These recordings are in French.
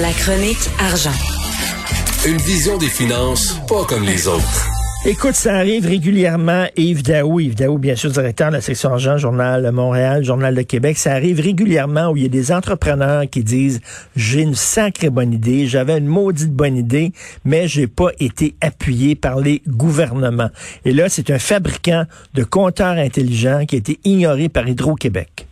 La chronique argent. Une vision des finances pas comme les autres. Écoute, ça arrive régulièrement. Yves Daou, Yves Daou, bien sûr, directeur de la section argent, Journal Montréal, Journal de Québec. Ça arrive régulièrement où il y a des entrepreneurs qui disent, j'ai une sacrée bonne idée, j'avais une maudite bonne idée, mais j'ai pas été appuyé par les gouvernements. Et là, c'est un fabricant de compteurs intelligents qui a été ignoré par Hydro-Québec.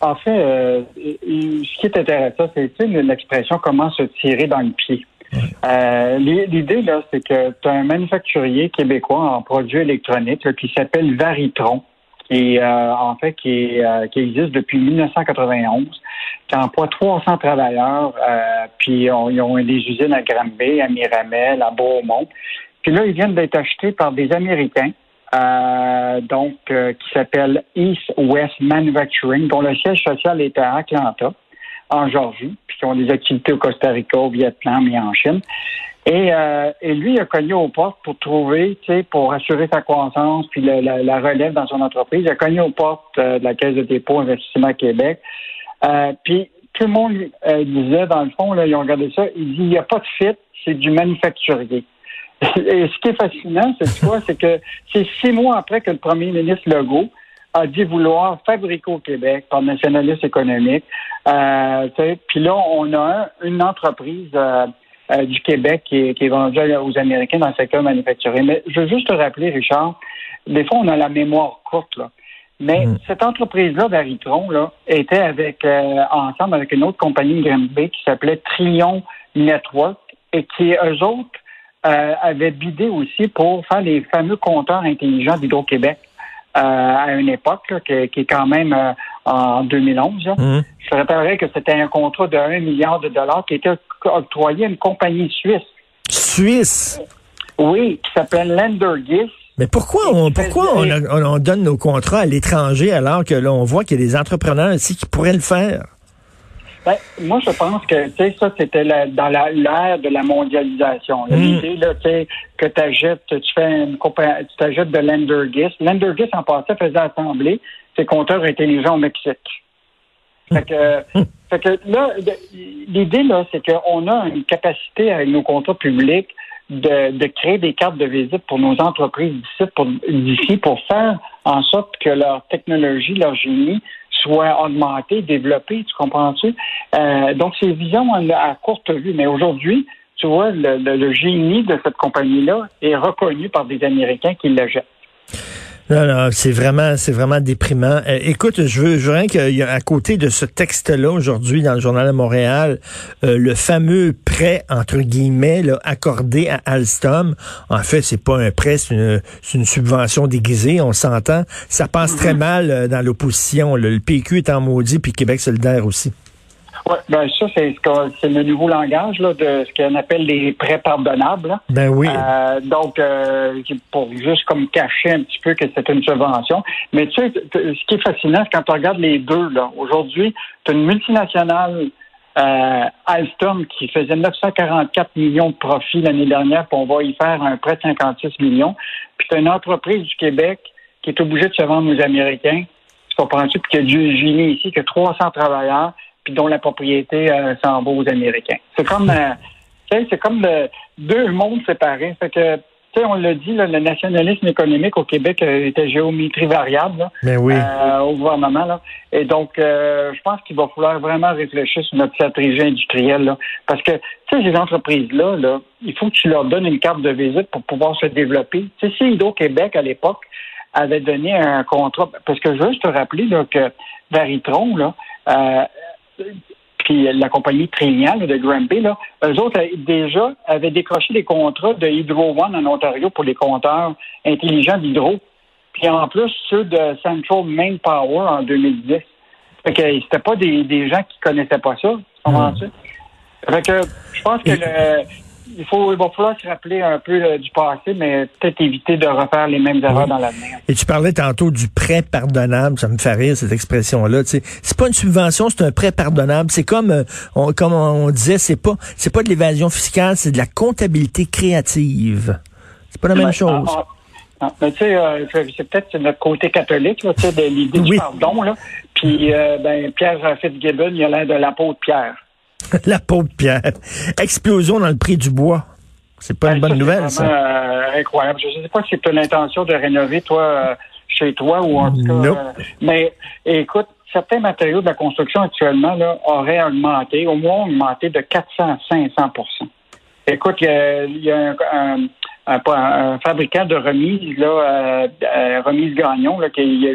En fait, euh, ce qui est intéressant, c'est l'expression comment se tirer dans le pied. Euh, l'idée, là, c'est que tu as un manufacturier québécois en produits électroniques qui s'appelle Varitron, qui euh, en fait qui, euh, qui existe depuis 1991, qui emploie 300 travailleurs, puis ils ont des usines à Granby, à Miramel, à Beaumont. Puis là, ils viennent d'être achetés par des Américains. Donc, qui s'appelle East West Manufacturing, dont le siège social est à Atlanta en Georgie, puis qui ont des activités au Costa Rica, au Vietnam et en Chine. Et, euh, et lui, il a cogné aux portes pour trouver, pour assurer sa croissance puis la, la, relève dans son entreprise. Il a cogné aux portes euh, de la Caisse de dépôt Investissement Québec. Euh, puis tout le monde euh, disait, dans le fond, là, ils ont regardé ça, il dit, il n'y a pas de fit, c'est du manufacturier. Et ce qui est fascinant, c'est quoi, c'est que c'est six mois après que le premier ministre Legault a dit vouloir fabriquer au Québec par nationaliste économique. Euh, Puis là, on a une entreprise euh, euh, du Québec qui est, qui est, vendue aux Américains dans le secteur manufacturier. Mais je veux juste te rappeler, Richard, des fois, on a la mémoire courte. Là. Mais mm. cette entreprise-là d'Aritron là, était avec euh, ensemble avec une autre compagnie de Granby qui s'appelait Trion Network et qui, eux autres, euh, avaient bidé aussi pour faire les fameux compteurs intelligents d'Hydro-Québec. Euh, à une époque qui, est quand même euh, en 2011. Mmh. Je rappellerai que c'était un contrat de 1 milliard de dollars qui était octroyé à une compagnie suisse. Suisse? Oui, qui s'appelle Lendergis. Mais pourquoi on pourquoi on, on, donne nos contrats à l'étranger alors que là on voit qu'il y a des entrepreneurs ici qui pourraient le faire? Ben, moi, je pense que tu ça, c'était dans l'ère de la mondialisation. Hmm. L'idée, sais, que tu achètes, tu fais une tu t'achètes de Lendergis. Lendergis, en passant, faisait assembler ses compteurs intelligents au Mexique. Fait que, fait que là, l'idée, là, c'est qu'on a une capacité avec nos contrats publics de, de créer des cartes de visite pour nos entreprises d'ici pour, d'ici pour faire en sorte que leur technologie, leur génie soit augmenté, développé, tu comprends-tu? Euh, donc, c'est vision à, courte vue. Mais aujourd'hui, tu vois, le, génie de cette compagnie-là est reconnu par des Américains qui le jettent. Non, non, c'est vraiment, c'est vraiment déprimant. Euh, écoute, je veux, je veux rien qu'il y a à côté de ce texte-là aujourd'hui dans le journal de Montréal, euh, le fameux prêt entre guillemets là, accordé à Alstom. En fait, c'est pas un prêt, c'est une, une, subvention déguisée. On s'entend. Ça passe très mm-hmm. mal euh, dans l'opposition. Le PQ est en maudit, puis Québec solidaire aussi. Oui, ben ça, c'est le nouveau langage là, de ce qu'on appelle les prêts pardonnables. Ben oui. Euh, donc, euh, pour juste comme cacher un petit peu que c'est une subvention. Mais tu sais, ce qui est fascinant, c'est quand tu regardes les deux, là, aujourd'hui, tu as une multinationale euh, Alstom qui faisait 944 millions de profits l'année dernière, puis on va y faire un prêt de 56 millions. Puis tu as une entreprise du Québec qui est obligée de se vendre aux Américains. Tu comprends-tu? Puis qui a du génie ici, qui a 300 travailleurs puis dont la propriété euh, s'en va aux Américains. C'est comme, euh, c'est comme deux mondes séparés. Fait que, tu sais, on l'a dit, le nationalisme économique au Québec euh, était géométrie variable Mais oui. au gouvernement. Là. Et donc, je pense qu'il va falloir vraiment réfléchir sur notre stratégie industrielle. Là. Parce que, tu sais, ces entreprises-là, là, il faut que tu leur donnes une carte de visite pour pouvoir se développer. Tu sais, si Hydro-Québec, à l'époque, avait donné un contrat, parce que je veux juste te rappeler là, que Varitron, là, puis la compagnie Trénial de Granby, là, eux autres déjà avaient décroché des contrats de Hydro One en Ontario pour les compteurs intelligents d'hydro. Puis en plus, ceux de Central Main Power en 2010. Fait que c'était pas des, des gens qui connaissaient pas ça. Tu comprends-tu? Fait que je pense que le, il faut il va falloir se rappeler un peu euh, du passé, mais peut-être éviter de refaire les mêmes erreurs dans l'avenir. Et tu parlais tantôt du prêt pardonnable, ça me fait rire cette expression-là. C'est pas une subvention, c'est un prêt pardonnable. C'est comme, euh, on, comme on disait, c'est pas, c'est pas de l'évasion fiscale, c'est de la comptabilité créative. C'est pas la même Mais, chose. ah, ah, ah, mais tu sais, euh, c'est peut-être notre côté catholique, là, de l'idée Oui. du pardon, là. Puis, euh, ben, Pierre Fitzgibbon, il a l'air de l'apôtre Pierre. la pauvre Pierre. Explosion dans le prix du bois. C'est pas une Ben, bonne ça, nouvelle, ça. euh, incroyable. Je ne sais pas si tu as l'intention de rénover, toi, euh, chez toi, ou en tout cas. Nope. euh, mais écoute, certains matériaux de la construction actuellement là, auraient augmenté, au moins augmenté de 400 à 500% Écoute, il y a, il y a un, un- un- pas un- un fabricant de remises, là, remise Gagnon, là, qui,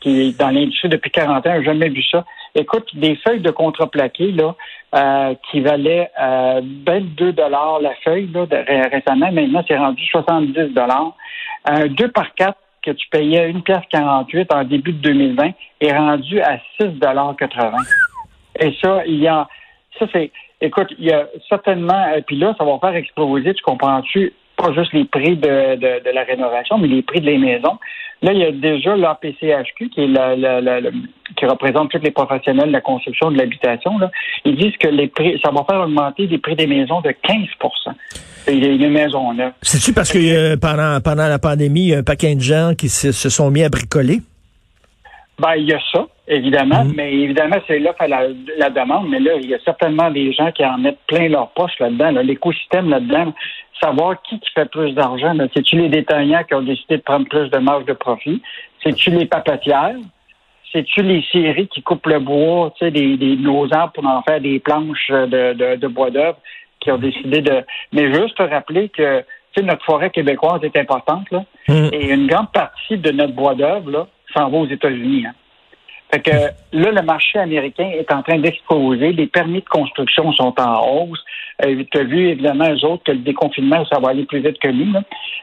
qui est dans l'industrie depuis 40 ans, n'a jamais vu ça. Écoute, des feuilles de contreplaqué, là, euh, qui valaient euh, 22 dollars la feuille, là, récemment, maintenant, c'est rendu 70 dollars. Un 2 par 4 que tu payais 1 pièce 48 en début de 2020 est rendu à 6 dollars 80. Et ça, il y a, ça c'est, écoute, il y a certainement, et puis là, ça va faire exploser, tu comprends-tu, pas juste les prix de, de, de la rénovation, mais les prix de les maisons. Là, il y a déjà l'APCHQ, qui est la, la- la- la- qui représente tous les professionnels de la construction de l'habitation. Là. Ils disent que les prix, ça va faire augmenter les prix des maisons de 15% Et les, les maisons neuves. C'est-tu parce que euh, pendant, pendant la pandémie, il y a un paquet de gens qui se, se sont mis à bricoler? Ben, il y a ça, évidemment, Mhm. mais évidemment, c'est là que la, la demande, mais là, il y a certainement des gens qui en mettent plein leur poche là-dedans, là, l'écosystème là-dedans, savoir qui qui fait plus d'argent. là. C'est-tu les détaillants qui ont décidé de prendre plus de marge de profit? C'est-tu les papetières? C'est-tu les scieries qui coupent le bois, tu sais, des, des, nos arbres pour en faire des planches de, de, de bois d'œuvre qui ont décidé de... Mais juste te rappeler que, tu sais, notre forêt québécoise est importante, là. Hum. Et une grande partie de notre bois d'œuvre, là, s'en va aux États-Unis. Hein. Fait que là, le marché américain est en train d'exploser. Les permis de construction sont en hausse. Euh, tu as vu, évidemment, eux autres, que le déconfinement, ça va aller plus vite que nous. là.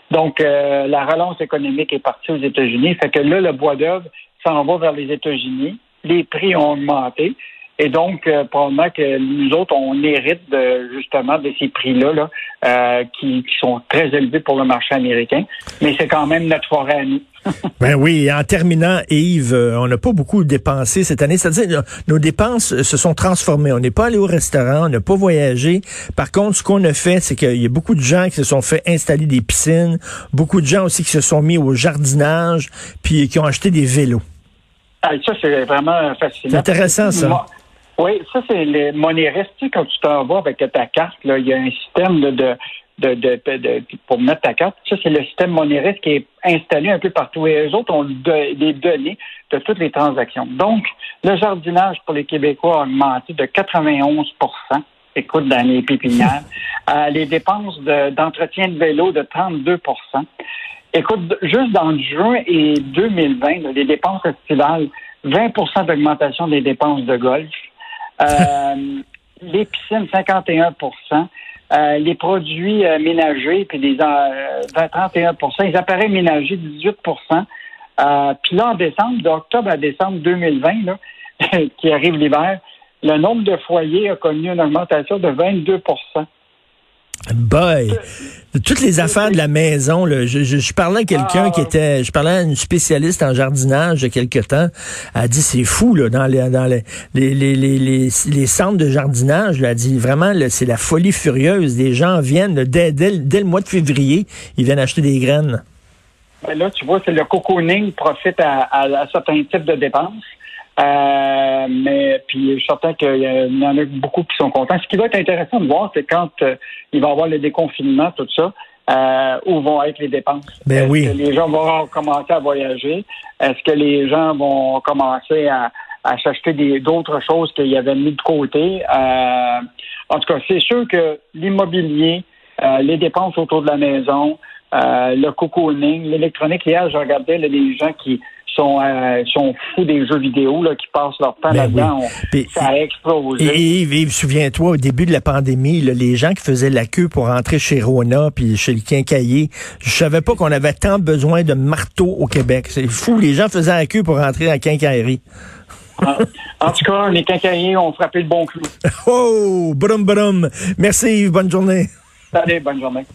Donc, euh, la relance économique est partie aux États-Unis. Fait que là, le bois d'œuvre s'en va vers les États-Unis. Les prix ont augmenté. Et donc, euh, probablement que nous autres, on hérite de, justement de ces prix-là là, euh, qui, qui sont très élevés pour le marché américain. Mais c'est quand même notre forêt à nous. Ben oui, en terminant, Yves, euh, on n'a pas beaucoup dépensé cette année. C'est-à-dire, nos dépenses se sont transformées. On n'est pas allé au restaurant, on n'a pas voyagé. Par contre, ce qu'on a fait, c'est qu'il y a beaucoup de gens qui se sont fait installer des piscines, beaucoup de gens aussi qui se sont mis au jardinage, puis qui ont acheté des vélos. Ah, ça, c'est vraiment fascinant. C'est intéressant, ça. Moi- Oui, ça, c'est les monéristes. Tu sais, quand tu t'en vas avec ta carte, là, il y a un système là, de, de, de, de- de- pour mettre ta carte. Ça, c'est le système monériste qui est installé un peu partout. Et eux autres ont de- des données de toutes les transactions. Donc, le jardinage pour les Québécois a augmenté de 91% écoute, dans les pépinières. Euh, les dépenses de- d'entretien de, vélo de 32% Écoute, juste dans juin et 2020, là, les dépenses estivales, 20% d'augmentation des dépenses de golf. Euh, les piscines, 51 euh, les produits euh, ménagers, puis les euh, 20, 31 les appareils ménagers, 18% euh, Puis là, en décembre, d'octobre à décembre 2020, là, qui arrive l'hiver, le nombre de foyers a connu une augmentation de 22 Boy, de toutes les affaires de la maison, là, je, je, je parlais à quelqu'un Ah. qui était, je parlais à une spécialiste en jardinage il y a quelque temps. Elle a dit c'est fou là dans les dans les les les les, les, les centres de jardinage. Elle a dit vraiment c'est la folie furieuse. Des gens viennent là, dès, dès, dès le mois de février, ils viennent acheter des graines. Ben là, tu vois, c'est le cocooning profite à, à, à certains types de dépenses. Euh, mais puis je suis certain qu'il y, en a beaucoup qui sont contents. Ce qui va être intéressant de voir, c'est quand euh, il va y avoir le déconfinement, tout ça, euh, où vont être les dépenses. Ben Est-ce oui. que les gens vont commencer à voyager? Est-ce que les gens vont commencer à, à s'acheter des- d'autres choses qu'ils avaient mis de côté? Euh, en tout cas, c'est sûr que l'immobilier, euh, les dépenses autour de la maison, le cocooning, l'électronique. Hier, je regardais là, des gens qui sont, euh, sont fous des jeux vidéo, là, qui passent leur temps Ben là-dedans. oui. Ça a explosé. Et Yves, Yves, souviens-toi, au début de la pandémie, là, les gens qui faisaient la queue pour rentrer chez Rona puis chez le quincailler, je savais pas qu'on avait tant besoin de marteaux au Québec. C'est fou, les gens faisaient la queue pour rentrer à la quincaillerie. En, tout cas, les quincailliers ont frappé le bon clou. Oh, brum brum. Merci Yves, bonne journée. Allez, bonne journée.